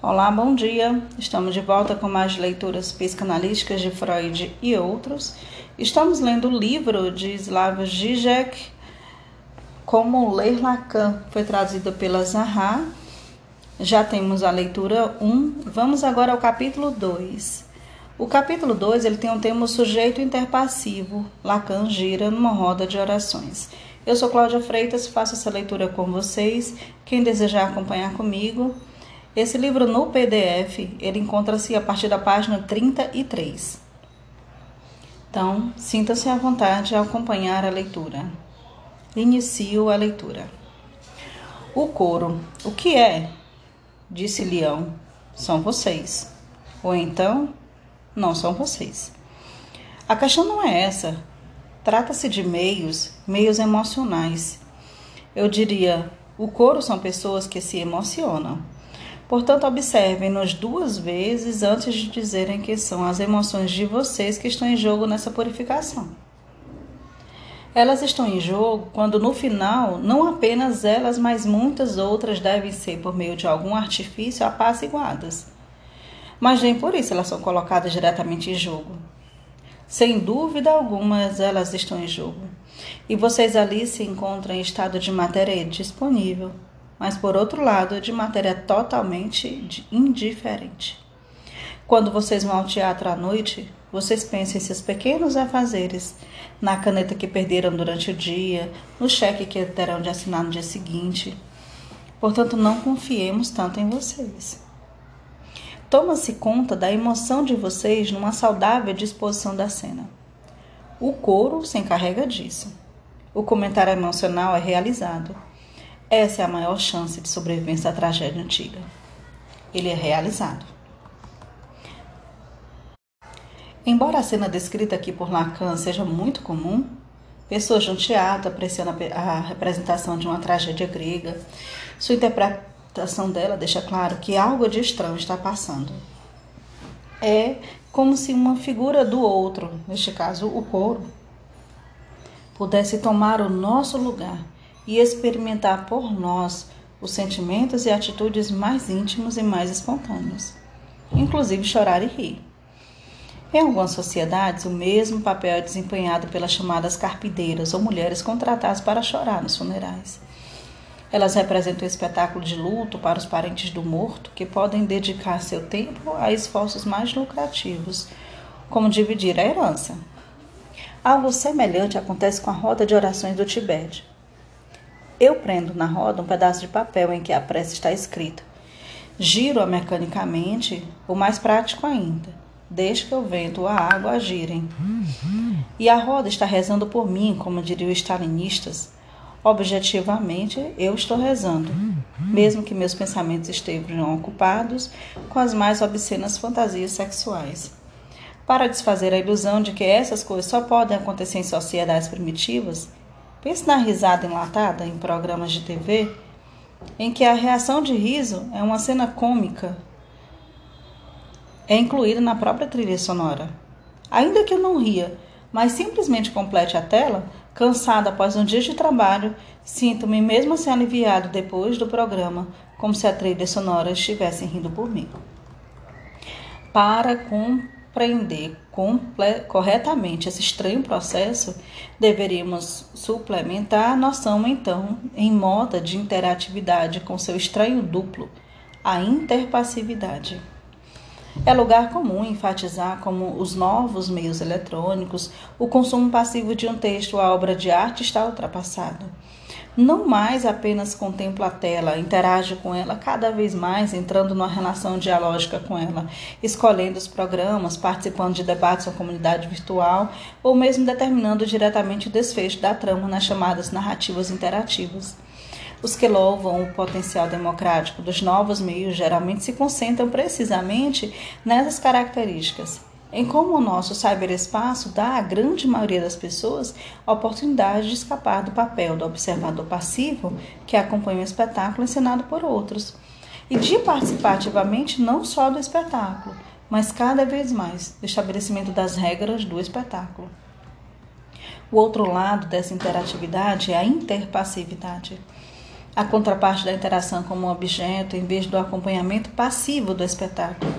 Olá, bom dia. Estamos de volta com mais leituras psicanalísticas de Freud e outros. Estamos lendo o livro de Slavoj Žižek, Como Ler Lacan, foi traduzido pela Zaha. Já temos a leitura 1. Vamos agora ao capítulo 2. O capítulo 2 ele tem um tema sujeito interpassivo. Lacan gira numa roda de orações. Eu sou Cláudia Freitas, faço essa leitura com vocês. Quem desejar acompanhar comigo, esse livro no PDF, ele encontra-se a partir da página 33. Então, sinta-se à vontade ao acompanhar a leitura. Inicio a leitura. O couro. O que é? Disse Leão. São vocês. Ou então, não são vocês. A questão não é essa. Trata-se de meios, meios emocionais. Eu diria, o coro são pessoas que se emocionam. Portanto, observem-nos duas vezes antes de dizerem que são as emoções de vocês que estão em jogo nessa purificação. Elas estão em jogo quando no final não apenas elas, mas muitas outras devem ser, por meio de algum artifício, apaziguadas. Mas nem por isso elas são colocadas diretamente em jogo. Sem dúvida alguma, elas estão em jogo. E vocês ali se encontram em estado de matéria disponível, mas por outro lado, de matéria totalmente indiferente. Quando vocês vão ao teatro à noite, vocês pensam em seus pequenos afazeres, na caneta que perderam durante o dia, no cheque que terão de assinar no dia seguinte. Portanto, não confiemos tanto em vocês. Toma-se conta da emoção de vocês numa saudável disposição da cena. O coro se encarrega disso. O comentário emocional é realizado. Essa é a maior chance de sobrevivência à tragédia antiga. Ele é realizado. Embora a cena descrita aqui por Lacan seja muito comum, pessoas de um teatro apreciando a representação de uma tragédia grega, sua interpretação dela deixa claro que algo de estranho está passando. É como se uma figura do outro, neste caso o couro, pudesse tomar o nosso lugar e experimentar por nós os sentimentos e atitudes mais íntimos e mais espontâneos, inclusive chorar e rir. Em algumas sociedades, o mesmo papel é desempenhado pelas chamadas carpideiras ou mulheres contratadas para chorar nos funerais. Elas representam o espetáculo de luto para os parentes do morto, que podem dedicar seu tempo a esforços mais lucrativos, como dividir a herança. Algo semelhante acontece com a roda de orações do Tibete. Eu prendo na roda um pedaço de papel em que a prece está escrita. Giro-a mecanicamente, o mais prático ainda. Deixo que o vento ou a água agirem. E a roda está rezando por mim, como diriam os stalinistas. Objetivamente, eu estou rezando, mesmo que meus pensamentos estejam ocupados com as mais obscenas fantasias sexuais. Para desfazer a ilusão de que essas coisas só podem acontecer em sociedades primitivas, Pense na risada enlatada em programas de TV, em que a reação de riso é uma cena cômica, é incluída na própria trilha sonora. Ainda que eu não ria, mas simplesmente complete a tela, cansada após um dia de trabalho, sinto-me mesmo assim aliviado depois do programa, como se a trilha sonora estivesse rindo por mim. Para com compreender corretamente esse estranho processo, deveríamos suplementar a noção, então, em moda de interatividade com seu estranho duplo, a interpassividade. É lugar comum enfatizar como os novos meios eletrônicos, o consumo passivo de um texto, a obra de arte está ultrapassado não mais apenas contempla a tela, interage com ela cada vez mais, entrando numa relação dialógica com ela, escolhendo os programas, participando de debates na comunidade virtual ou mesmo determinando diretamente o desfecho da trama nas chamadas narrativas interativas. Os que louvam o potencial democrático dos novos meios geralmente se concentram precisamente nessas características em como o nosso cyberespaço dá à grande maioria das pessoas a oportunidade de escapar do papel do observador passivo que acompanha o espetáculo ensinado por outros e de participar ativamente não só do espetáculo, mas cada vez mais do estabelecimento das regras do espetáculo. O outro lado dessa interatividade é a interpassividade. A contraparte da interação como um objeto em vez do acompanhamento passivo do espetáculo.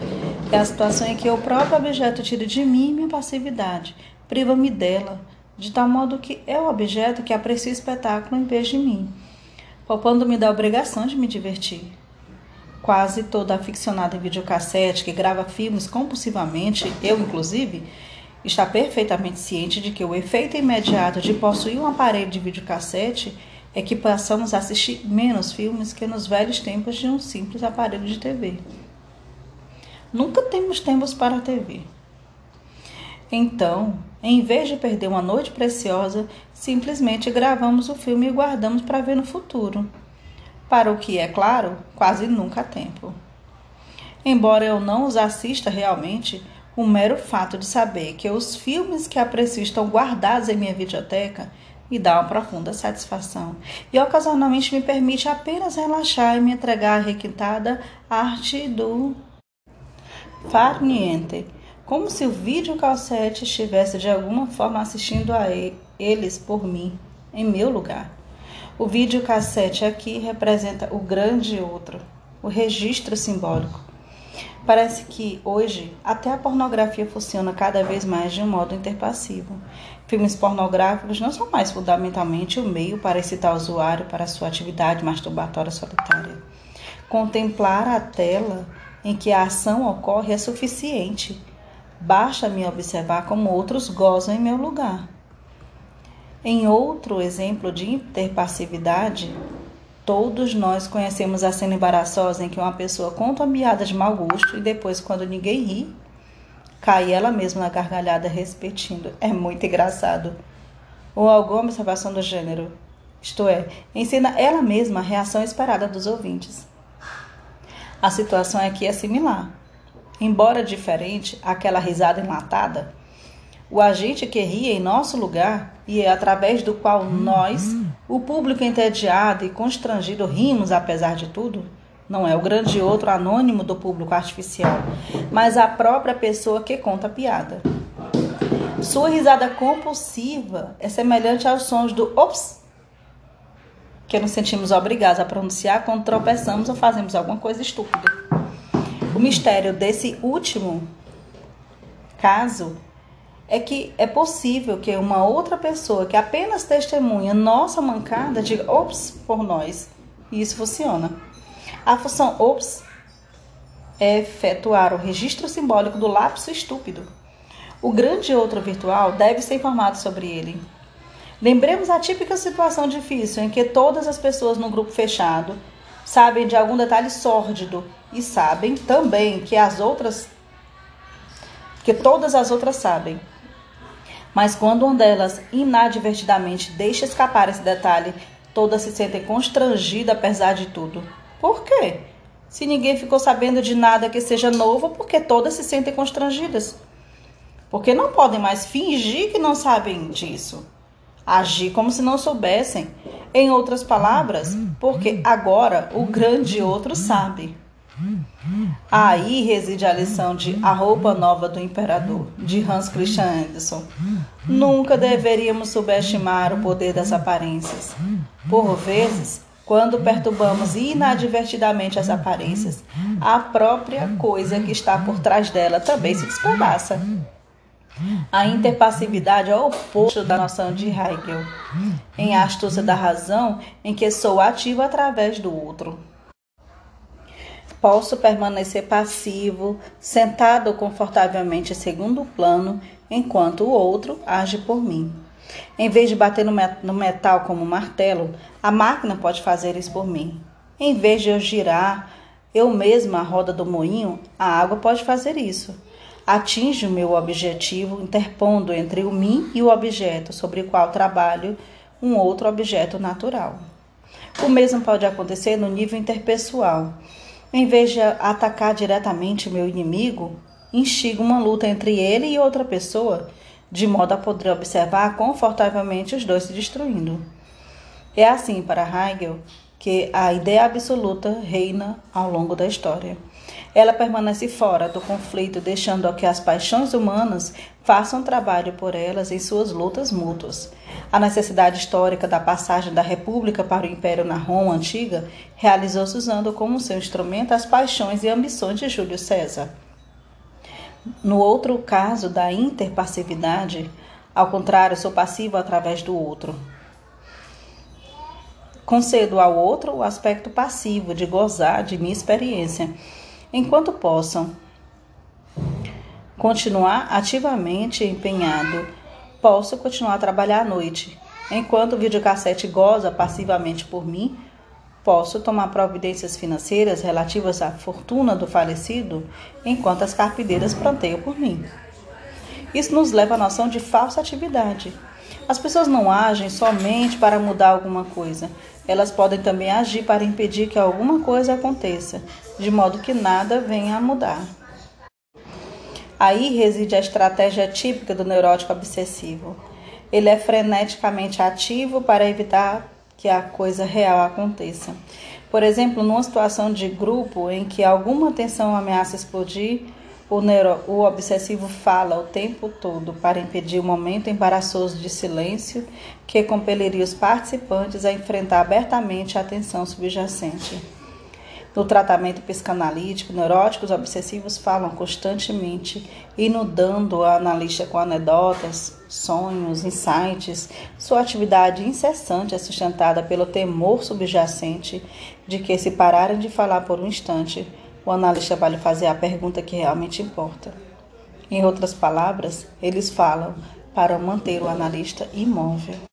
É a situação em que o próprio objeto tira de mim minha passividade, priva-me dela, de tal modo que é o objeto que aprecia o espetáculo em vez de mim, poupando-me da obrigação de me divertir. Quase toda aficionada em videocassete que grava filmes compulsivamente, eu inclusive, está perfeitamente ciente de que o efeito imediato de possuir um aparelho de videocassete é que passamos a assistir menos filmes que nos velhos tempos de um simples aparelho de TV. Nunca temos tempos para a TV. Então, em vez de perder uma noite preciosa, simplesmente gravamos o filme e guardamos para ver no futuro. Para o que, é claro, quase nunca há tempo. Embora eu não os assista realmente, o mero fato de saber que os filmes que aprecio estão guardados em minha videoteca me dá uma profunda satisfação e ocasionalmente me permite apenas relaxar e me entregar à requintada arte do far niente, como se o videocassete estivesse de alguma forma assistindo a eles por mim, em meu lugar. O videocassete aqui representa o grande outro, o registro simbólico. Parece que hoje até a pornografia funciona cada vez mais de um modo interpassivo. Filmes pornográficos não são mais fundamentalmente o meio para excitar o usuário para sua atividade masturbatória solitária. Contemplar a tela em que a ação ocorre é suficiente. Basta me observar como outros gozam em meu lugar. Em outro exemplo de interpassividade, todos nós conhecemos a cena embaraçosa em que uma pessoa conta uma piada de mau gosto e depois, quando ninguém ri, Cai ela mesma na gargalhada, repetindo: É muito engraçado. Ou alguma observação do gênero. Isto é, ensina ela mesma a reação esperada dos ouvintes. A situação aqui é similar. Embora diferente, aquela risada enlatada, o agente que ria em nosso lugar e é através do qual nós, o público entediado e constrangido, rimos apesar de tudo, não é o grande outro anônimo do público artificial, mas a própria pessoa que conta a piada. Sua risada compulsiva é semelhante aos sons do ops, que nos sentimos obrigados a pronunciar quando tropeçamos ou fazemos alguma coisa estúpida. O mistério desse último caso é que é possível que uma outra pessoa que apenas testemunha nossa mancada diga ops por nós. E isso funciona. A função OPS é efetuar o registro simbólico do lapso estúpido. O grande outro virtual deve ser informado sobre ele. Lembremos a típica situação difícil em que todas as pessoas no grupo fechado sabem de algum detalhe sórdido e sabem também que as outras que todas as outras sabem. Mas quando uma delas inadvertidamente deixa escapar esse detalhe, todas se sentem constrangidas apesar de tudo. Por quê? Se ninguém ficou sabendo de nada que seja novo, porque todas se sentem constrangidas. Porque não podem mais fingir que não sabem disso. Agir como se não soubessem. Em outras palavras, porque agora o grande outro sabe. Aí reside a lição de A Roupa Nova do Imperador, de Hans Christian Andersen. Nunca deveríamos subestimar o poder das aparências. Por vezes, quando perturbamos inadvertidamente as aparências, a própria coisa que está por trás dela também se despedaça. A interpassividade é o oposto da noção de Hegel, em Astúcia da Razão, em que sou ativo através do outro. Posso permanecer passivo, sentado confortavelmente em segundo plano, enquanto o outro age por mim. Em vez de bater no metal como um martelo, a máquina pode fazer isso por mim. Em vez de eu girar eu mesma a roda do moinho, a água pode fazer isso. Atinge o meu objetivo, interpondo entre o mim e o objeto sobre o qual trabalho um outro objeto natural. O mesmo pode acontecer no nível interpessoal. Em vez de atacar diretamente o meu inimigo, instigo uma luta entre ele e outra pessoa de modo a poder observar confortavelmente os dois se destruindo. É assim para Hegel que a ideia absoluta reina ao longo da história. Ela permanece fora do conflito, deixando que as paixões humanas façam trabalho por elas em suas lutas mútuas. A necessidade histórica da passagem da República para o Império na Roma antiga realizou-se usando como seu instrumento as paixões e ambições de Júlio César. No outro caso da interpassividade, ao contrário, sou passivo através do outro. Concedo ao outro o aspecto passivo de gozar de minha experiência enquanto possam continuar ativamente empenhado, posso continuar a trabalhar à noite. Enquanto o videocassete goza passivamente por mim, posso tomar providências financeiras relativas à fortuna do falecido, enquanto as carpideiras planteiam por mim. Isso nos leva à noção de falsa atividade. As pessoas não agem somente para mudar alguma coisa, elas podem também agir para impedir que alguma coisa aconteça, de modo que nada venha a mudar. Aí reside a estratégia típica do neurótico obsessivo. Ele é freneticamente ativo para evitar que a coisa real aconteça. Por exemplo, numa situação de grupo em que alguma tensão ameaça explodir, o, neuro, o obsessivo fala o tempo todo para impedir o momento embaraçoso de silêncio que compeliria os participantes a enfrentar abertamente a tensão subjacente. No tratamento psicanalítico, neuróticos obsessivos falam constantemente, inundando o analista com anedotas, sonhos, insights. Sua atividade incessante é sustentada pelo temor subjacente de que, se pararem de falar por um instante, o analista vai lhe fazer a pergunta que realmente importa. Em outras palavras, eles falam para manter o analista imóvel.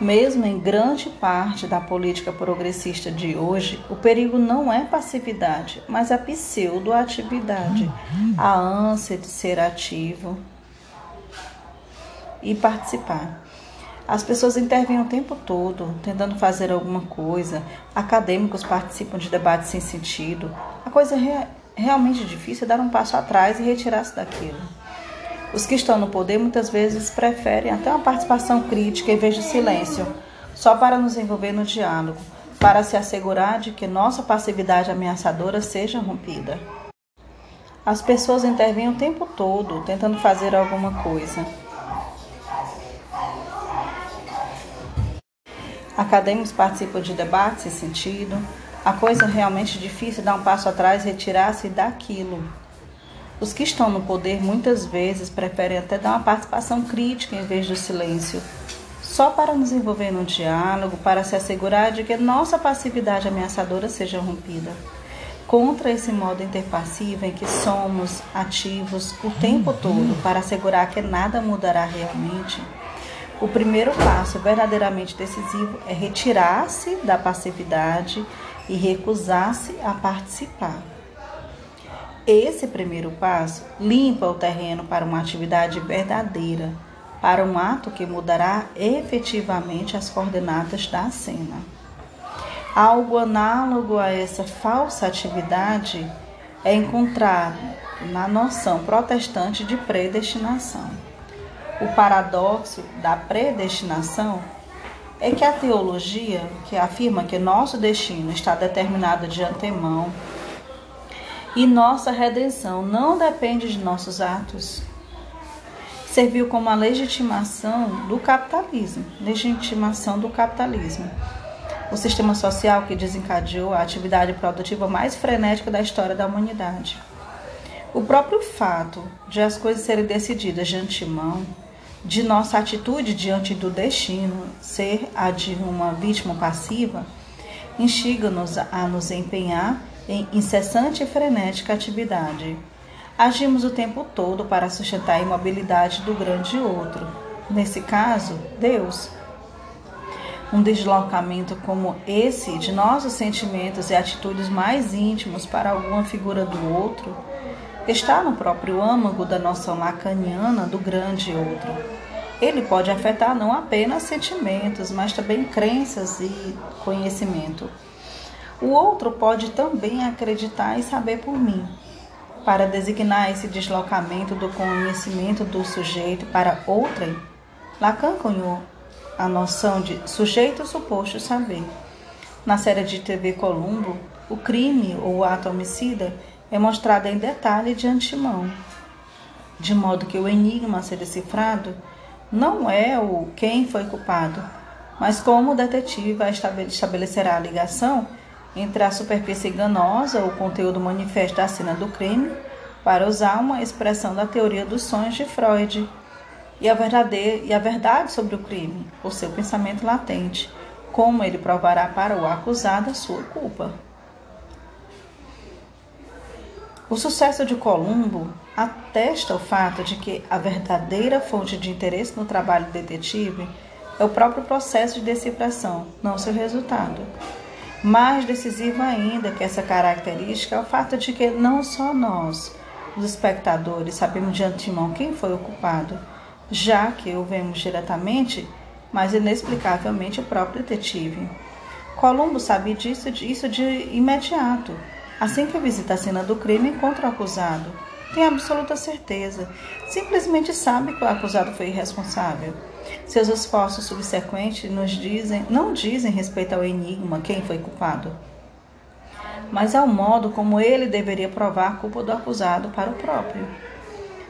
Mesmo em grande parte da política progressista de hoje, o perigo não é passividade, mas a pseudoatividade, a ânsia de ser ativo e participar. As pessoas intervêm o tempo todo, tentando fazer alguma coisa. Acadêmicos participam de debates sem sentido. A coisa é realmente difícil é dar um passo atrás e retirar-se daquilo. Os que estão no poder muitas vezes preferem até uma participação crítica em vez de silêncio, só para nos envolver no diálogo, para se assegurar de que nossa passividade ameaçadora seja rompida. As pessoas intervêm o tempo todo tentando fazer alguma coisa. Acadêmicos participam de debates sem sentido. A coisa realmente difícil é dar um passo atrás e retirar-se daquilo. Os que estão no poder muitas vezes preferem até dar uma participação crítica em vez do silêncio, só para nos envolver num diálogo, para se assegurar de que nossa passividade ameaçadora seja rompida. Contra esse modo interpassivo em que somos ativos o tempo todo para assegurar que nada mudará realmente, o primeiro passo verdadeiramente decisivo é retirar-se da passividade e recusar-se a participar. Esse primeiro passo limpa o terreno para uma atividade verdadeira, para um ato que mudará efetivamente as coordenadas da cena. Algo análogo a essa falsa atividade é encontrado na noção protestante de predestinação. O paradoxo da predestinação é que a teologia, que afirma que nosso destino está determinado de antemão e nossa redenção não depende de nossos atos, serviu como a legitimação do capitalismo, legitimação do capitalismo. O sistema social que desencadeou a atividade produtiva mais frenética da história da humanidade. O próprio fato de as coisas serem decididas de antemão de nossa atitude diante do destino ser a de uma vítima passiva, instiga-nos a nos empenhar em incessante e frenética atividade. Agimos o tempo todo para sustentar a imobilidade do grande outro, nesse caso, Deus. Um deslocamento como esse de nossos sentimentos e atitudes mais íntimos para alguma figura do outro está no próprio âmago da noção lacaniana do grande outro. Ele pode afetar não apenas sentimentos, mas também crenças e conhecimento. O outro pode também acreditar e saber por mim. Para designar esse deslocamento do conhecimento do sujeito para outrem, Lacan cunhou a noção de sujeito suposto saber. Na série de TV Columbo, o crime ou o ato homicida é mostrado em detalhe de antemão, de modo que o enigma a ser decifrado não é o quem foi culpado, mas como o detetive estabelecerá a ligação entre a superfície enganosa, o conteúdo manifesto da cena do crime, para usar uma expressão da teoria dos sonhos de Freud, e a, verdadeira, e a verdade sobre o crime, o seu pensamento latente, como ele provará para o acusado a sua culpa. O sucesso de Columbo atesta o fato de que a verdadeira fonte de interesse no trabalho detetive é o próprio processo de decifração, não seu resultado. Mais decisivo ainda que essa característica é o fato de que não só nós, os espectadores, sabemos de antemão quem foi o culpado, já que o vemos diretamente, mas inexplicavelmente o próprio detetive. Columbo sabe disso, disso de imediato. Assim que visita a cena do crime, encontra o acusado. Tem absoluta certeza. Simplesmente sabe que o acusado foi irresponsável. Seus esforços subsequentes nos dizem, não dizem respeito ao enigma quem foi culpado, mas ao modo como ele deveria provar a culpa do acusado para o próprio.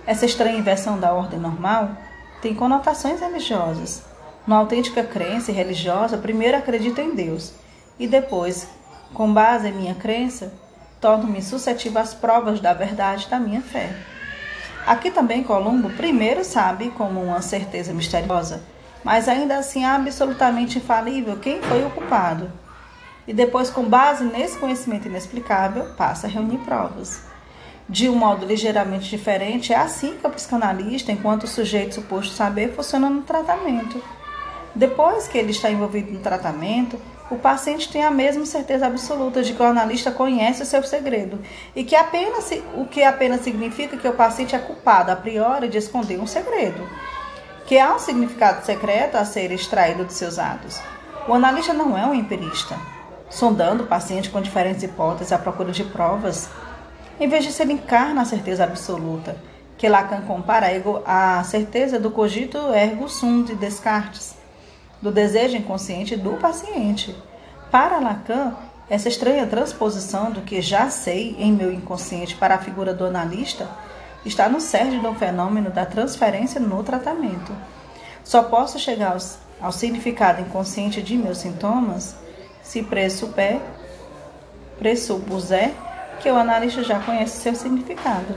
Essa estranha inversão da ordem normal tem conotações religiosas. Na autêntica crença religiosa, primeiro acredito em Deus e depois, com base em minha crença, torno-me suscetível às provas da verdade da minha fé. Aqui também Columbo primeiro sabe, como uma certeza misteriosa, mas ainda assim absolutamente infalível, quem foi o culpado. E depois, com base nesse conhecimento inexplicável, passa a reunir provas. De um modo ligeiramente diferente, é assim que o psicanalista, enquanto sujeito suposto saber, funciona no tratamento. Depois que ele está envolvido no tratamento, o paciente tem a mesma certeza absoluta de que o analista conhece o seu segredo e que apenas o que apenas significa que o paciente é culpado a priori de esconder um segredo, que há um significado secreto a ser extraído de seus atos. O analista não é um empirista, sondando o paciente com diferentes hipóteses à procura de provas, em vez de se encarna a certeza absoluta, que Lacan compara à certeza do cogito ergo sum de Descartes do desejo inconsciente do paciente. Para Lacan, essa estranha transposição do que já sei em meu inconsciente para a figura do analista está no cerne do fenômeno da transferência no tratamento. Só posso chegar ao, ao significado inconsciente de meus sintomas se pressuper, pressupuser que o analista já conhece seu significado.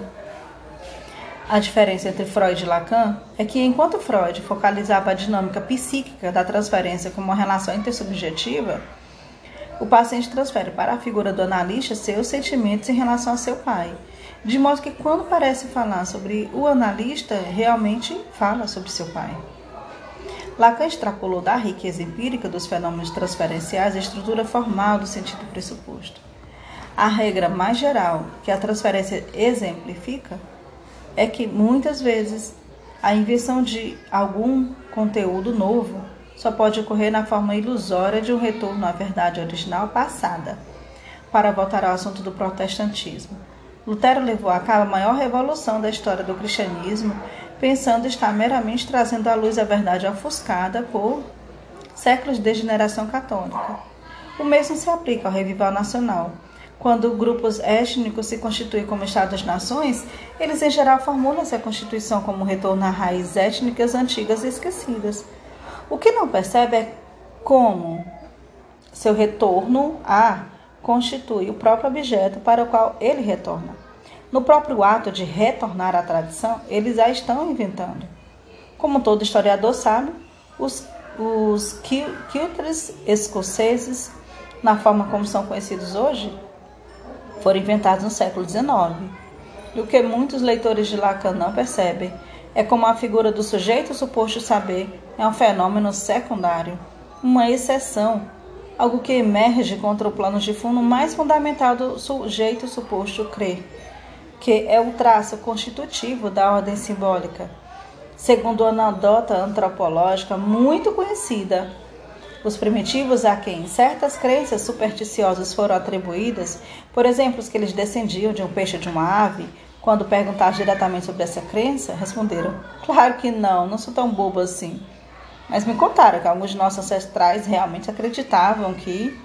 A diferença entre Freud e Lacan é que, enquanto Freud focalizava a dinâmica psíquica da transferência como uma relação intersubjetiva, o paciente transfere para a figura do analista seus sentimentos em relação a seu pai, de modo que, quando parece falar sobre o analista, realmente fala sobre seu pai. Lacan extrapolou da riqueza empírica dos fenômenos transferenciais a estrutura formal do sentido pressuposto. A regra mais geral que a transferência exemplifica é que muitas vezes a invenção de algum conteúdo novo só pode ocorrer na forma ilusória de um retorno à verdade original passada. Para voltar ao assunto do protestantismo, Lutero levou a cabo a maior revolução da história do cristianismo, pensando estar meramente trazendo à luz a verdade ofuscada por séculos de degeneração católica. O mesmo se aplica ao revival nacional, quando grupos étnicos se constituem como Estados-nações, eles em geral formulam essa Constituição como retorno a raízes étnicas antigas e esquecidas. O que não percebe é como seu retorno a constitui o próprio objeto para o qual ele retorna. No próprio ato de retornar à tradição, eles já estão inventando. Como todo historiador sabe, os, os quiltres escoceses, na forma como são conhecidos hoje, foram inventados no século XIX. E o que muitos leitores de Lacan não percebem é como a figura do sujeito suposto saber é um fenômeno secundário, uma exceção, algo que emerge contra o plano de fundo mais fundamental do sujeito suposto crer, que é o traço constitutivo da ordem simbólica. Segundo uma anedota antropológica muito conhecida, os primitivos a quem certas crenças supersticiosas foram atribuídas, por exemplo, os que eles descendiam de um peixe ou de uma ave, quando perguntados diretamente sobre essa crença, responderam: Claro que não, não sou tão bobo assim. Mas me contaram que alguns de nossos ancestrais realmente acreditavam que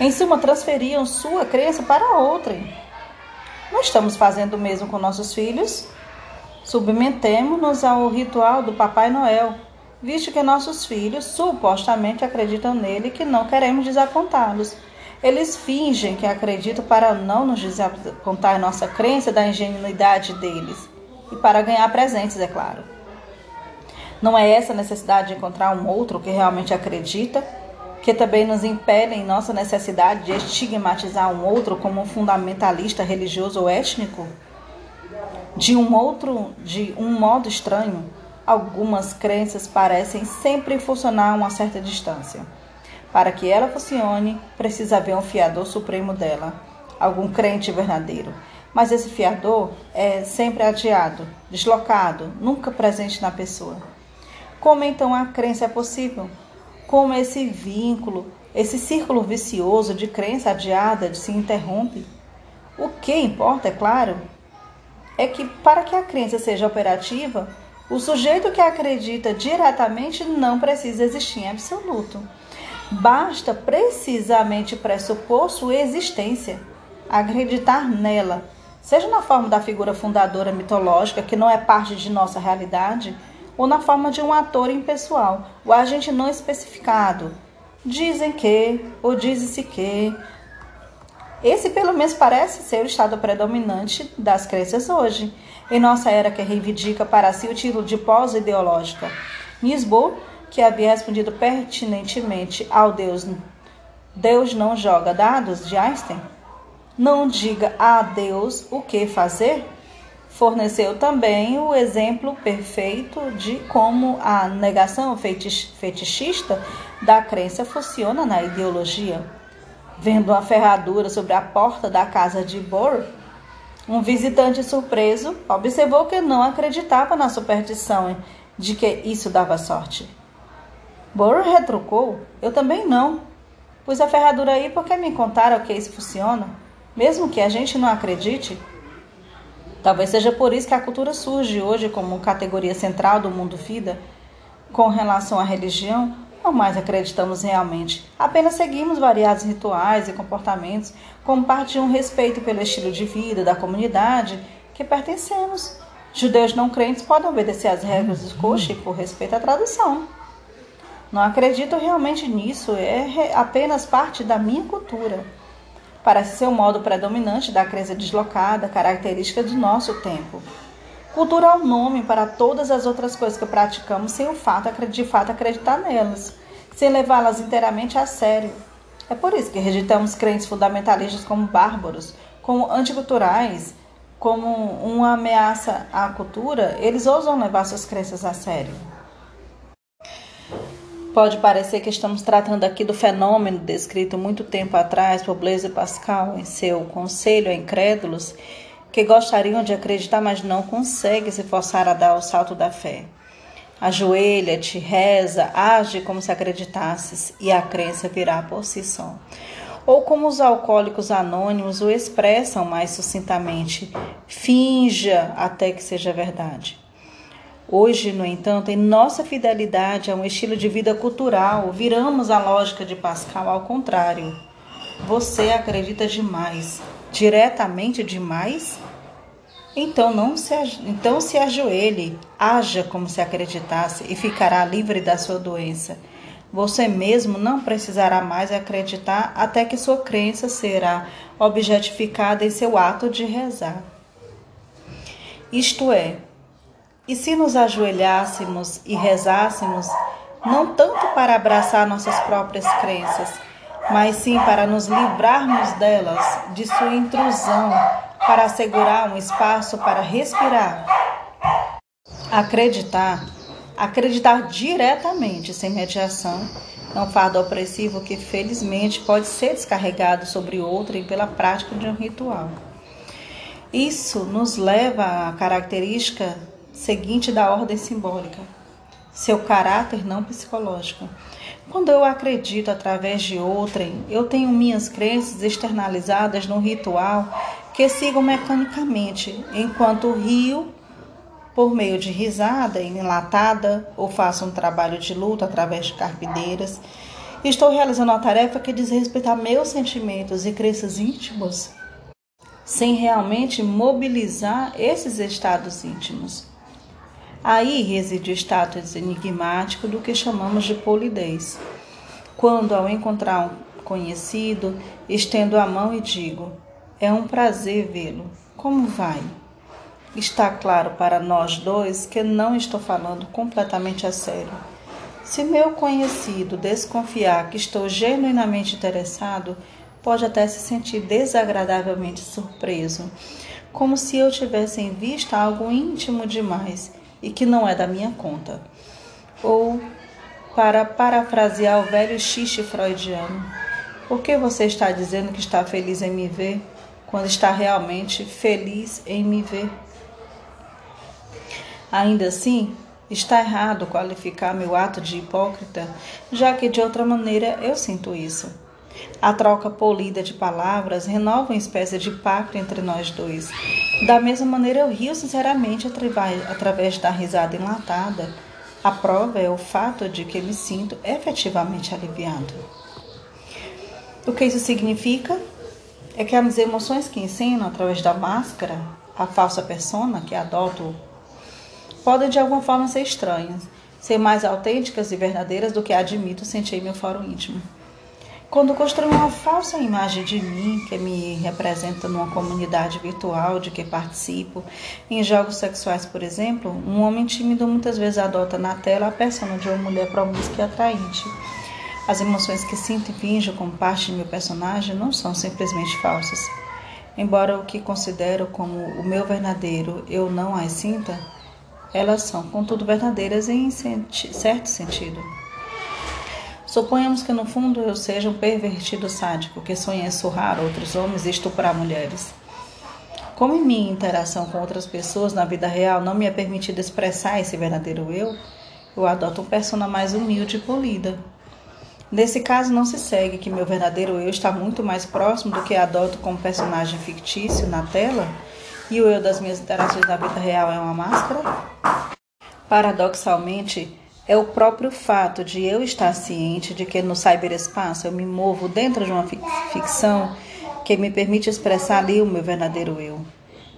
Em suma, transferiam sua crença para outrem. Não estamos fazendo o mesmo com nossos filhos? Submetemos-nos ao ritual do Papai Noel, visto que nossos filhos supostamente acreditam nele e que não queremos desapontá-los. Eles fingem que acreditam para não nos desapontar nossa crença da ingenuidade deles e para ganhar presentes, é claro. Não é essa necessidade de encontrar um outro que realmente acredita, que também nos impele em nossa necessidade de estigmatizar um outro como um fundamentalista religioso ou étnico? De um outro, de um modo estranho, algumas crenças parecem sempre funcionar a uma certa distância. Para que ela funcione, precisa haver um fiador supremo dela, algum crente verdadeiro. Mas esse fiador é sempre adiado, deslocado, nunca presente na pessoa. Como então a crença é possível? Como esse vínculo, esse círculo vicioso de crença adiada se interrompe? O que importa, é claro, é que para que a crença seja operativa, o sujeito que acredita diretamente não precisa existir em absoluto. Basta precisamente pressupor sua existência, acreditar nela, seja na forma da figura fundadora mitológica, que não é parte de nossa realidade, ou na forma de um ator impessoal, o agente não especificado. Dizem que, ou diz-se que. Esse, pelo menos, parece ser o estado predominante das crenças hoje, em nossa era que reivindica para si o título de pós-ideológica. Nisbo que havia respondido pertinentemente ao Deus Deus não joga dados de Einstein? Não diga a Deus o que fazer? Forneceu também o exemplo perfeito de como a negação fetichista da crença funciona na ideologia. Vendo uma ferradura sobre a porta da casa de Bohr, um visitante surpreso observou que não acreditava na superstição de que isso dava sorte. Bohr retrucou: Eu também não. Pus a ferradura aí porque me contaram que isso funciona, mesmo que a gente não acredite. Talvez seja por isso que a cultura surge hoje como categoria central do mundo vida. Com relação à religião, não mais acreditamos realmente, apenas seguimos variados rituais e comportamentos de um respeito pelo estilo de vida da comunidade que pertencemos. Judeus não crentes podem obedecer às regras do Koshi por respeito à tradução. Não acredito realmente nisso, é apenas parte da minha cultura. Parece ser o modo predominante da crença deslocada, característica do nosso tempo. Cultura é um nome para todas as outras coisas que praticamos sem o fato de fato acreditar nelas, sem levá-las inteiramente a sério. É por isso que rejeitamos crentes fundamentalistas como bárbaros, como anticulturais, como uma ameaça à cultura, eles ousam levar suas crenças a sério. Pode parecer que estamos tratando aqui do fenômeno descrito muito tempo atrás por Blaise Pascal em seu Conselho a Incrédulos, que gostariam de acreditar, mas não conseguem se forçar a dar o salto da fé. Ajoelha-te, reza, age como se acreditasses e a crença virá por si só. Ou como os alcoólicos anônimos o expressam mais sucintamente, finja até que seja verdade. Hoje, no entanto, em nossa fidelidade a um estilo de vida cultural, viramos a lógica de Pascal ao contrário. Você acredita demais, diretamente demais? Então não se então se ajoelhe, haja como se acreditasse e ficará livre da sua doença. Você mesmo não precisará mais acreditar até que sua crença será objetificada em seu ato de rezar. Isto é, e se nos ajoelhássemos e rezássemos, não tanto para abraçar nossas próprias crenças, mas sim para nos livrarmos delas, de sua intrusão, para assegurar um espaço para respirar. Acreditar, acreditar diretamente, sem mediação, é um fardo opressivo que felizmente pode ser descarregado sobre outrem pela prática de um ritual. Isso nos leva à característica seguinte da ordem simbólica, seu caráter não psicológico. Quando eu acredito através de outrem, eu tenho minhas crenças externalizadas no ritual que sigo mecanicamente, enquanto rio por meio de risada enlatada ou faço um trabalho de luta através de carpideiras. Estou realizando uma tarefa que diz respeito a meus sentimentos e crenças íntimos, sem realmente mobilizar esses estados íntimos. Aí reside o status enigmático do que chamamos de polidez. Quando, ao encontrar um conhecido, estendo a mão e digo: É um prazer vê-lo. Como vai? Está claro para nós dois que não estou falando completamente a sério. Se meu conhecido desconfiar que estou genuinamente interessado, pode até se sentir desagradavelmente surpreso, como se eu tivesse em vista algo íntimo demais e que não é da minha conta. Ou, para parafrasear o velho xixi freudiano, por que você está dizendo que está feliz em me ver quando está realmente feliz em me ver? Ainda assim, está errado qualificar meu ato de hipócrita, já que de outra maneira eu sinto isso. A troca polida de palavras renova uma espécie de pacto entre nós dois. Da mesma maneira, eu rio sinceramente através da risada enlatada. A prova é o fato de que me sinto efetivamente aliviado. O que isso significa? É que as emoções que ensino através da máscara, a falsa persona que adoto podem de alguma forma ser estranhas, ser mais autênticas e verdadeiras do que admito sentir em meu fórum íntimo. Quando construo uma falsa imagem de mim que me representa numa comunidade virtual de que participo, em jogos sexuais, por exemplo, um homem tímido muitas vezes adota na tela a persona de uma mulher promíscua e atraente. As emoções que sinto e finjo como parte de meu personagem não são simplesmente falsas. Embora o que considero como o meu verdadeiro eu não as sinta, elas são, contudo, verdadeiras em certo sentido. Suponhamos que no fundo eu seja um pervertido sádico que sonha surrar outros homens e estuprar mulheres. Como em minha interação com outras pessoas na vida real não me é permitido expressar esse verdadeiro eu, eu adoto um persona mais humilde e polida. Nesse caso, não se segue que meu verdadeiro eu está muito mais próximo do que adoto como personagem fictício na tela e o eu das minhas interações na vida real é uma máscara? Paradoxalmente, é o próprio fato de eu estar ciente de que no cyberespaço eu me movo dentro de uma ficção que me permite expressar ali o meu verdadeiro eu.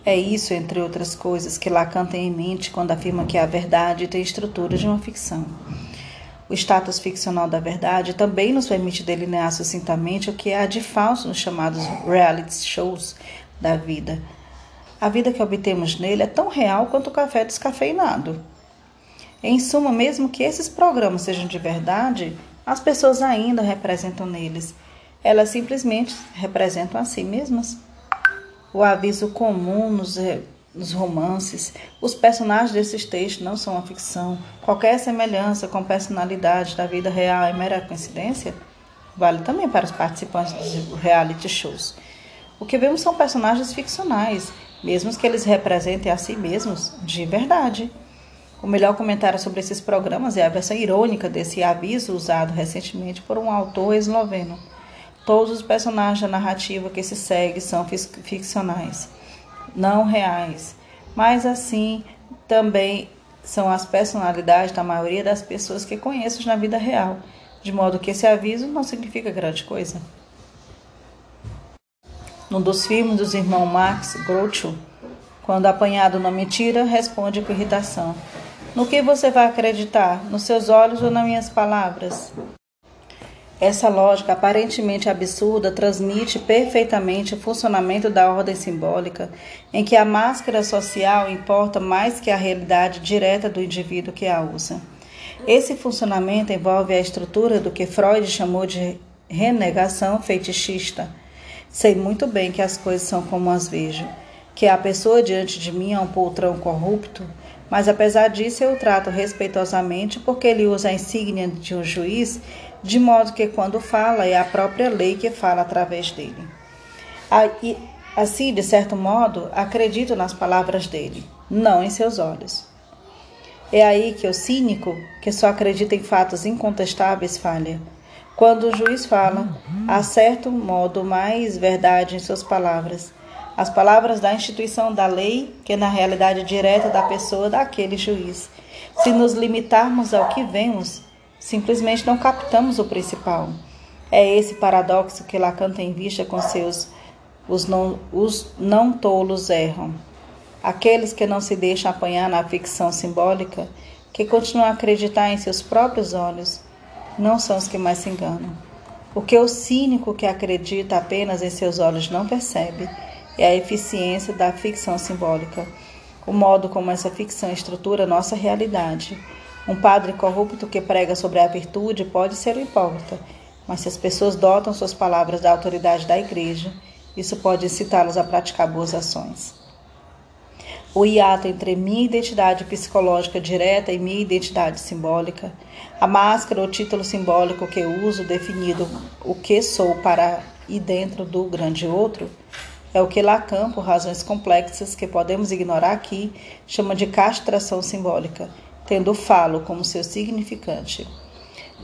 É isso, entre outras coisas, que Lacan tem em mente quando afirma que a verdade tem estrutura de uma ficção. O status ficcional da verdade também nos permite delinear sucintamente o que há de falso nos chamados reality shows da vida. A vida que obtemos nele é tão real quanto o café descafeinado. Em suma, mesmo que esses programas sejam de verdade, as pessoas ainda representam neles. Elas simplesmente representam a si mesmas. O aviso comum nos, nos romances, os personagens desses textos não são uma ficção. Qualquer semelhança com personalidade da vida real é mera coincidência? Vale também para os participantes dos reality shows. O que vemos são personagens ficcionais, mesmo que eles representem a si mesmos de verdade. O melhor comentário sobre esses programas é a versão irônica desse aviso usado recentemente por um autor esloveno. Todos os personagens da narrativa que se segue são ficcionais, não reais, mas assim também são as personalidades da maioria das pessoas que conheço na vida real, de modo que esse aviso não significa grande coisa. Num dos filmes dos irmãos Max Groucho, quando apanhado na mentira, responde com irritação: no que você vai acreditar? Nos seus olhos ou nas minhas palavras? Essa lógica aparentemente absurda transmite perfeitamente o funcionamento da ordem simbólica, em que a máscara social importa mais que a realidade direta do indivíduo que a usa. Esse funcionamento envolve a estrutura do que Freud chamou de renegação fetichista. Sei muito bem que as coisas são como as vejo, que a pessoa diante de mim é um poltrão corrupto, mas apesar disso eu o trato respeitosamente porque ele usa a insígnia de um juiz, de modo que quando fala é a própria lei que fala através dele. Assim, de certo modo, acredito nas palavras dele, não em seus olhos. É aí que o cínico, que só acredita em fatos incontestáveis, falha. Quando o juiz fala, há certo modo mais verdade em suas palavras as palavras da instituição da lei, que na realidade direta da pessoa daquele juiz. Se nos limitarmos ao que vemos, Simplesmente não captamos o principal. É esse paradoxo que Lacan tem em vista com seus os não, os não tolos erram. Aqueles que não se deixam apanhar na ficção simbólica, que continuam a acreditar em seus próprios olhos, não são os que mais se enganam. O que o cínico que acredita apenas em seus olhos não percebe é a eficiência da ficção simbólica, o modo como essa ficção estrutura nossa realidade. Um padre corrupto que prega sobre a virtude pode ser um hipócrita, mas se as pessoas dotam suas palavras da autoridade da igreja, isso pode incitá-los a praticar boas ações. O hiato entre minha identidade psicológica direta e minha identidade simbólica, a máscara ou título simbólico que uso definido o que sou para e dentro do grande outro, é o que Lacan, por razões complexas que podemos ignorar aqui, chama de castração simbólica, tendo o falo como seu significante.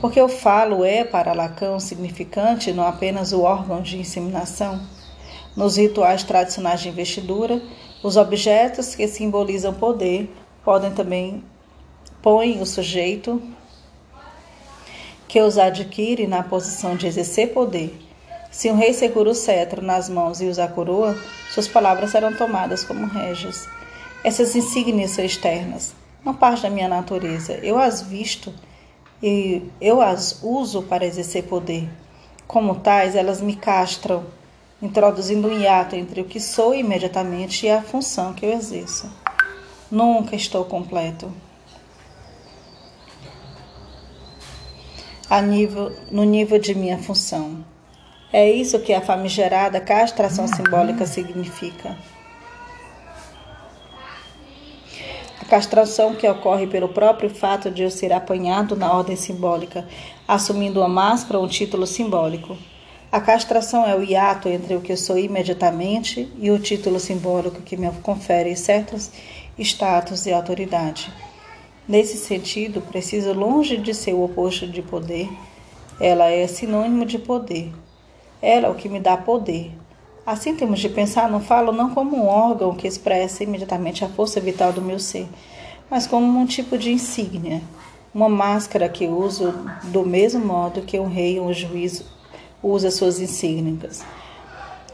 Porque o falo é, para Lacan, significante, não apenas o órgão de inseminação. Nos rituais tradicionais de investidura, os objetos que simbolizam poder podem também põem o sujeito que os adquire na posição de exercer poder. Se um rei segura o cetro nas mãos e usa a coroa, suas palavras serão tomadas como régias. Essas insígnias são externas, não parte da minha natureza. Eu as visto e eu as uso para exercer poder. Como tais, elas me castram, introduzindo um hiato entre o que sou imediatamente e a função que eu exerço. Nunca estou completo. A nível, no nível de minha função. É isso que a famigerada castração simbólica significa. A castração que ocorre pelo próprio fato de eu ser apanhado na ordem simbólica, assumindo uma máscara ou um título simbólico. A castração é o hiato entre o que eu sou imediatamente e o título simbólico que me confere certos status e autoridade. Nesse sentido, preciso, longe de ser o oposto de poder, ela é sinônimo de poder. Ela é o que me dá poder. Assim temos de pensar, não falo não como um órgão que expressa imediatamente a força vital do meu ser, mas como um tipo de insígnia, uma máscara que uso do mesmo modo que um rei ou um juiz usa suas insígnias.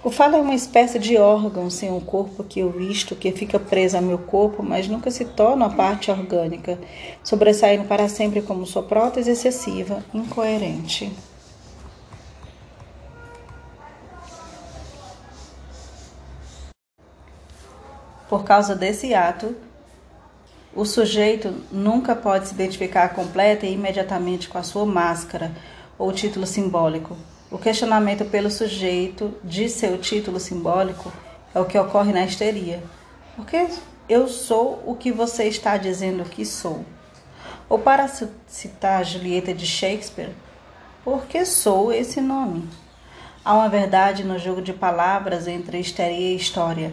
O falo é uma espécie de órgão sem um corpo que eu visto, que fica preso ao meu corpo, mas nunca se torna a parte orgânica, sobressaindo para sempre como sua prótese excessiva, incoerente. Por causa desse ato, o sujeito nunca pode se identificar completa e imediatamente com a sua máscara ou título simbólico, o questionamento pelo sujeito de seu título simbólico é o que ocorre na histeria. Porque eu sou o que você está dizendo que sou. Ou para citar Julieta de Shakespeare, porque sou esse nome. Há uma verdade no jogo de palavras entre histeria e história.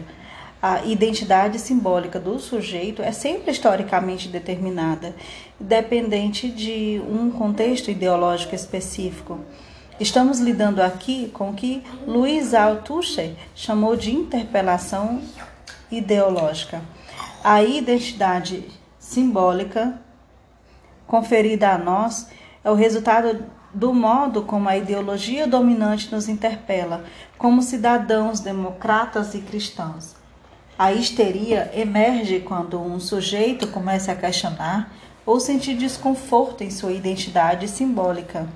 A identidade simbólica do sujeito é sempre historicamente determinada, dependente de um contexto ideológico específico. Estamos lidando aqui com o que Luiz Althusser chamou de interpelação ideológica. A identidade simbólica conferida a nós é o resultado do modo como a ideologia dominante nos interpela, como cidadãos democratas e cristãos. A histeria emerge quando um sujeito começa a questionar ou sentir desconforto em sua identidade simbólica.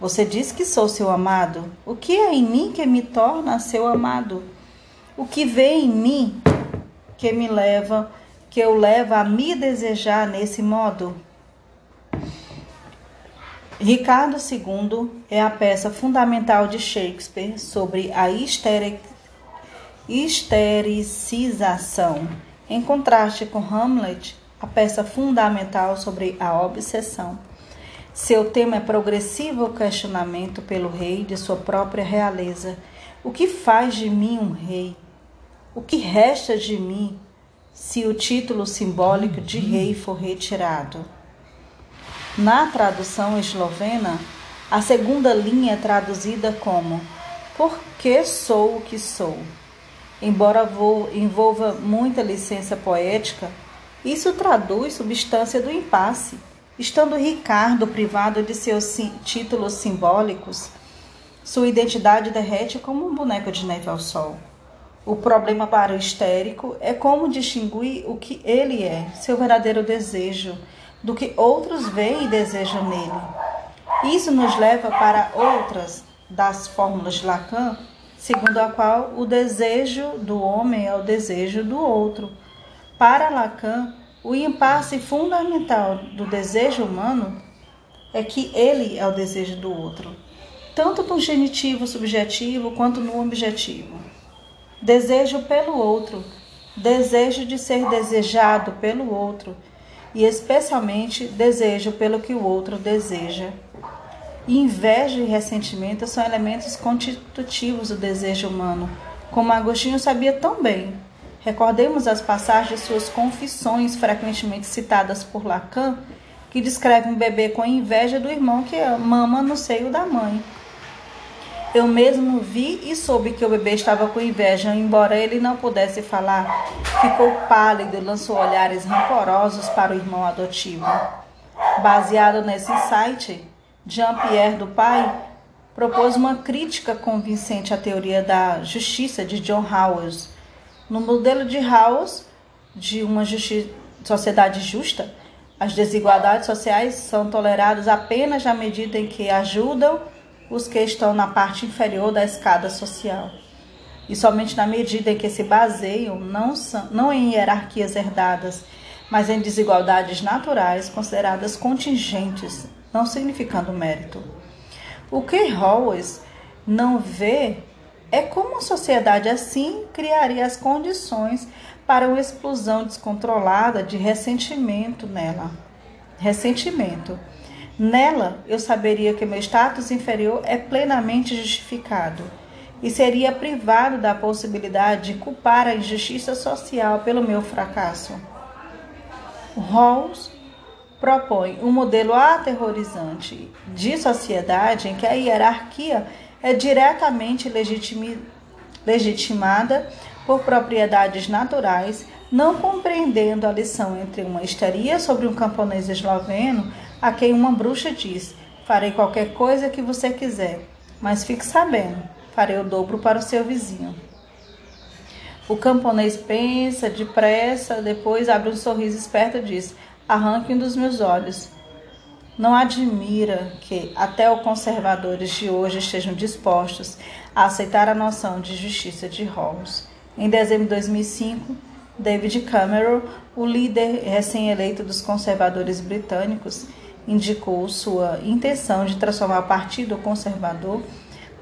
Você diz que sou seu amado. O que é em mim que me torna seu amado? O que vê em mim que me leva, que eu leva a me desejar nesse modo? Ricardo II é a peça fundamental de Shakespeare sobre a estericização, em contraste com Hamlet, a peça fundamental sobre a obsessão. Seu tema é progressivo questionamento pelo rei de sua própria realeza. O que faz de mim um rei? O que resta de mim se o título simbólico de rei for retirado? Na tradução eslovena, a segunda linha é traduzida como Por que sou o que sou? Embora envolva muita licença poética, isso traduz substância do impasse Estando Ricardo privado de seus títulos simbólicos, sua identidade derrete como um boneco de neve ao sol. O problema para o histérico é como distinguir o que ele é, seu verdadeiro desejo, do que outros veem e desejam nele. Isso nos leva para outras das fórmulas de Lacan, segundo a qual o desejo do homem é o desejo do outro. Para Lacan, o impasse fundamental do desejo humano é que ele é o desejo do outro, tanto no genitivo subjetivo quanto no objetivo. Desejo pelo outro, desejo de ser desejado pelo outro e, especialmente, desejo pelo que o outro deseja. Inveja e ressentimento são elementos constitutivos do desejo humano, como Agostinho sabia tão bem. Recordemos as passagens de suas confissões, frequentemente citadas por Lacan, que descreve um bebê com inveja do irmão que mama no seio da mãe. Eu mesmo vi e soube que o bebê estava com inveja, embora ele não pudesse falar. Ficou pálido e lançou olhares rancorosos para o irmão adotivo. Baseado nesse insight, Jean-Pierre do Pai propôs uma crítica convincente à teoria da justiça de John Rawls no modelo de Rawls, de uma sociedade justa, as desigualdades sociais são toleradas apenas na medida em que ajudam os que estão na parte inferior da escada social. E somente na medida em que se baseiam não, são, não em hierarquias herdadas, mas em desigualdades naturais consideradas contingentes, não significando mérito. O que Rawls não vê é como a sociedade assim criaria as condições para uma explosão descontrolada de ressentimento nela. Ressentimento. Nela, eu saberia que meu status inferior é plenamente justificado e seria privado da possibilidade de culpar a injustiça social pelo meu fracasso. Rawls propõe um modelo aterrorizante de sociedade em que a hierarquia é diretamente legitimada por propriedades naturais, não compreendendo a lição entre uma histeria sobre um camponês esloveno a quem uma bruxa diz: Farei qualquer coisa que você quiser, mas fique sabendo, farei o dobro para o seu vizinho. O camponês pensa depressa, depois abre um sorriso esperto e diz: Arranque um dos meus olhos. Não admira que até os conservadores de hoje estejam dispostos a aceitar a noção de justiça de Rawls. Em dezembro de 2005, David Cameron, o líder recém-eleito dos conservadores britânicos, indicou sua intenção de transformar o Partido Conservador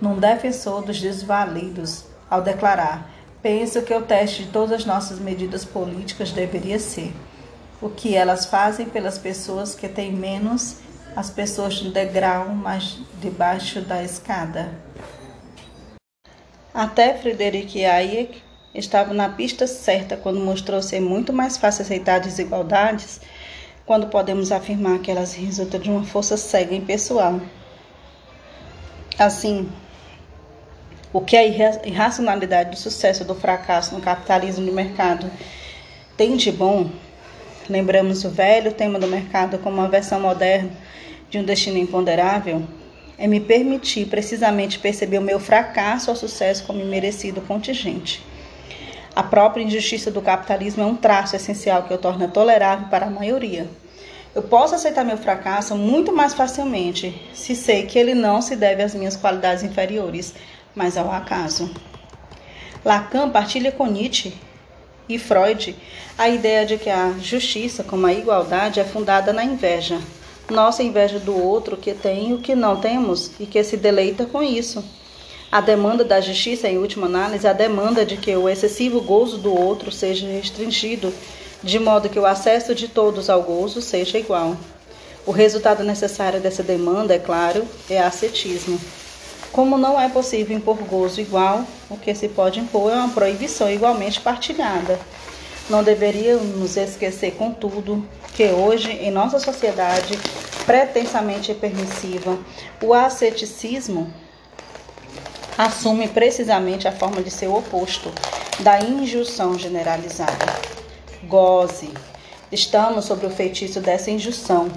num defensor dos desvalidos, ao declarar: Penso que o teste de todas as nossas medidas políticas deveria ser o que elas fazem pelas pessoas que têm menos, as pessoas do degrau mais debaixo da escada. Até Frederic Hayek estava na pista certa quando mostrou ser muito mais fácil aceitar desigualdades quando podemos afirmar que elas resultam de uma força cega impessoal. Assim, o que a irracionalidade do sucesso do fracasso no capitalismo de mercado tem de bom lembramos o velho tema do mercado como uma versão moderna de um destino imponderável, é me permitir precisamente perceber o meu fracasso ao sucesso como merecido contingente. A própria injustiça do capitalismo é um traço essencial que o torna tolerável para a maioria. Eu posso aceitar meu fracasso muito mais facilmente se sei que ele não se deve às minhas qualidades inferiores, mas ao acaso. Lacan partilha com Nietzsche e Freud a ideia de que a justiça, como a igualdade, é fundada na inveja. Nossa inveja do outro que tem o que não temos e que se deleita com isso. A demanda da justiça, em última análise, é a demanda de que o excessivo gozo do outro seja restringido, de modo que o acesso de todos ao gozo seja igual. O resultado necessário dessa demanda, é claro, é ascetismo. Como não é possível impor gozo igual, o que se pode impor é uma proibição igualmente partilhada. Não deveríamos esquecer, contudo, que hoje, em nossa sociedade pretensamente permissiva, o asceticismo assume precisamente a forma de seu oposto, da injunção generalizada. Goze. Estamos sobre o feitiço dessa injunção.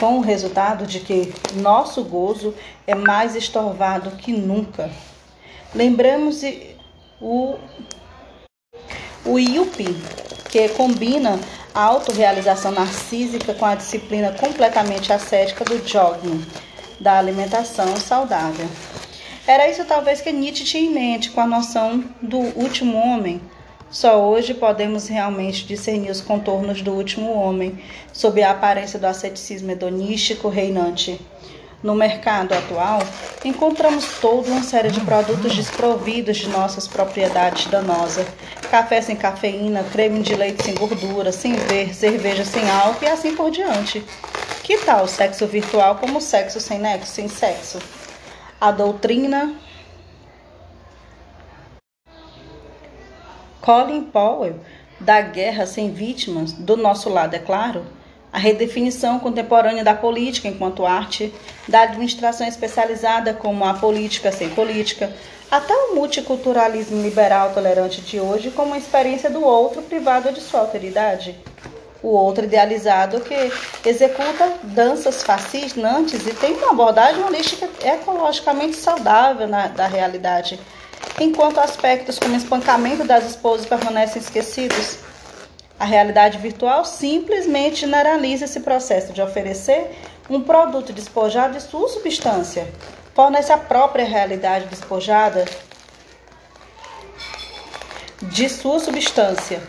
Com o resultado de que nosso gozo é mais estorvado que nunca. Lembramos o, o que combina a autorrealização narcísica com a disciplina completamente ascética do jogging, da alimentação saudável. Era isso talvez que Nietzsche tinha em mente com a noção do último homem. Só hoje podemos realmente discernir os contornos do último homem, sob a aparência do asceticismo hedonístico reinante. No mercado atual, encontramos toda uma série de produtos desprovidos de nossas propriedades danosas. Café sem cafeína, creme de leite sem gordura, sem ver, cerveja sem álcool e assim por diante. Que tal o sexo virtual como sexo sem nexo, sem sexo? A doutrina Colin Powell da guerra sem vítimas, do nosso lado, é claro, a redefinição contemporânea da política enquanto arte, da administração especializada como a política sem política, até o multiculturalismo liberal tolerante de hoje como uma experiência do outro privado de sua alteridade. O outro idealizado que executa danças fascinantes e tem uma abordagem holística ecologicamente saudável na, da realidade, enquanto aspectos como espancamento das esposas permanecem esquecidos. A realidade virtual simplesmente generaliza esse processo de oferecer um produto despojado de sua substância. Fornece a própria realidade despojada de sua substância,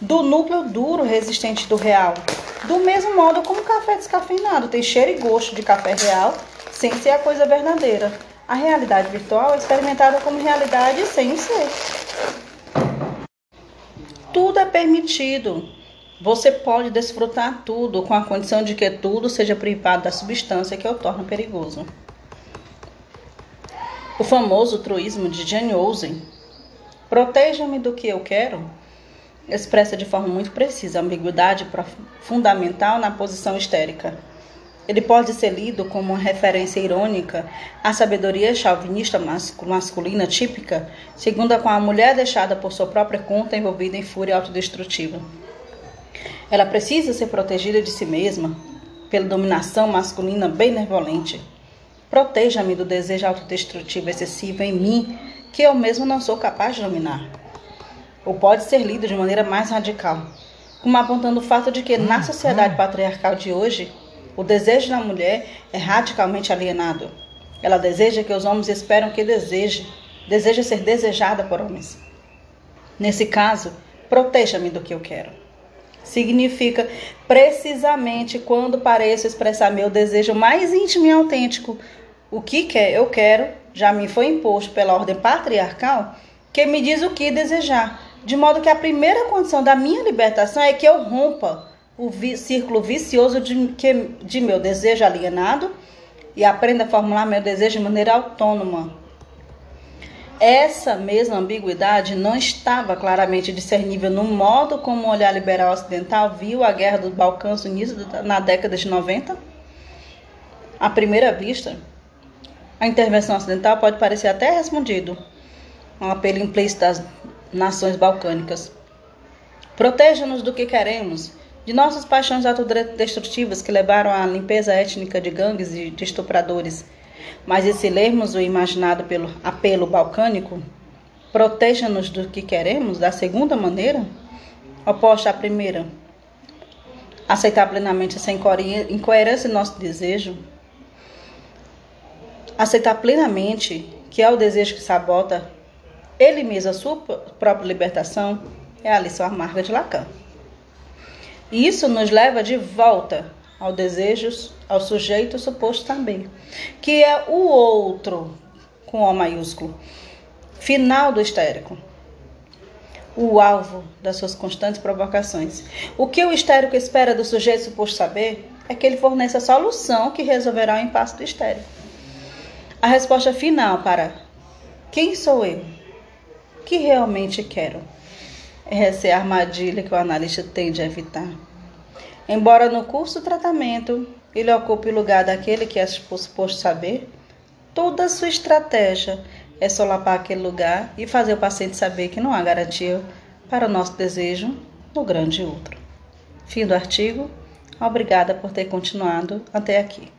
do núcleo duro resistente do real. Do mesmo modo como o café descafeinado tem cheiro e gosto de café real, sem ser a coisa verdadeira. A realidade virtual é experimentada como realidade sem ser. Tudo é permitido. Você pode desfrutar tudo com a condição de que tudo seja privado da substância que o torna perigoso. O famoso truísmo de Jane Austen, proteja-me do que eu quero, expressa de forma muito precisa a ambiguidade fundamental na posição histérica. Ele pode ser lido como uma referência irônica à sabedoria chauvinista masculina típica, segundo a qual a mulher deixada por sua própria conta envolvida em fúria autodestrutiva. Ela precisa ser protegida de si mesma pela dominação masculina benevolente. Proteja-me do desejo autodestrutivo excessivo em mim, que eu mesmo não sou capaz de dominar. Ou pode ser lido de maneira mais radical, como apontando o fato de que na sociedade patriarcal de hoje, o desejo da mulher é radicalmente alienado. Ela deseja que os homens esperam que deseje, deseja ser desejada por homens. Nesse caso, proteja-me do que eu quero. Significa precisamente quando pareço expressar meu desejo mais íntimo e autêntico. O que quer, eu quero, já me foi imposto pela ordem patriarcal, que me diz o que desejar, de modo que a primeira condição da minha libertação é que eu rompa o vi círculo vicioso de, que, de meu desejo alienado e aprenda a formular meu desejo de maneira autônoma. Essa mesma ambiguidade não estava claramente discernível no modo como o olhar liberal ocidental viu a guerra dos Balcãs na década de 90. À primeira vista, a intervenção ocidental pode parecer até respondido um apelo implícito das nações balcânicas. Proteja-nos do que queremos de nossas paixões autodestrutivas que levaram à limpeza étnica de gangues e de estupradores. Mas e se lermos o imaginado pelo apelo balcânico, proteja-nos do que queremos, da segunda maneira, oposta à primeira, aceitar plenamente essa incoerência em nosso desejo, aceitar plenamente que é o desejo que sabota ele mesmo a sua própria libertação, é a lição amarga de Lacan. Isso nos leva de volta ao desejo, ao sujeito suposto também, que é o outro, com O maiúsculo, final do histérico, o alvo das suas constantes provocações. O que o histérico espera do sujeito suposto saber é que ele forneça a solução que resolverá o impasse do histérico. A resposta final para quem sou eu? Que realmente quero? Essa é a armadilha que o analista tende a evitar. Embora no curso do tratamento ele ocupe o lugar daquele que é suposto saber, toda a sua estratégia é solapar aquele lugar e fazer o paciente saber que não há garantia para o nosso desejo no grande outro. Fim do artigo. Obrigada por ter continuado até aqui.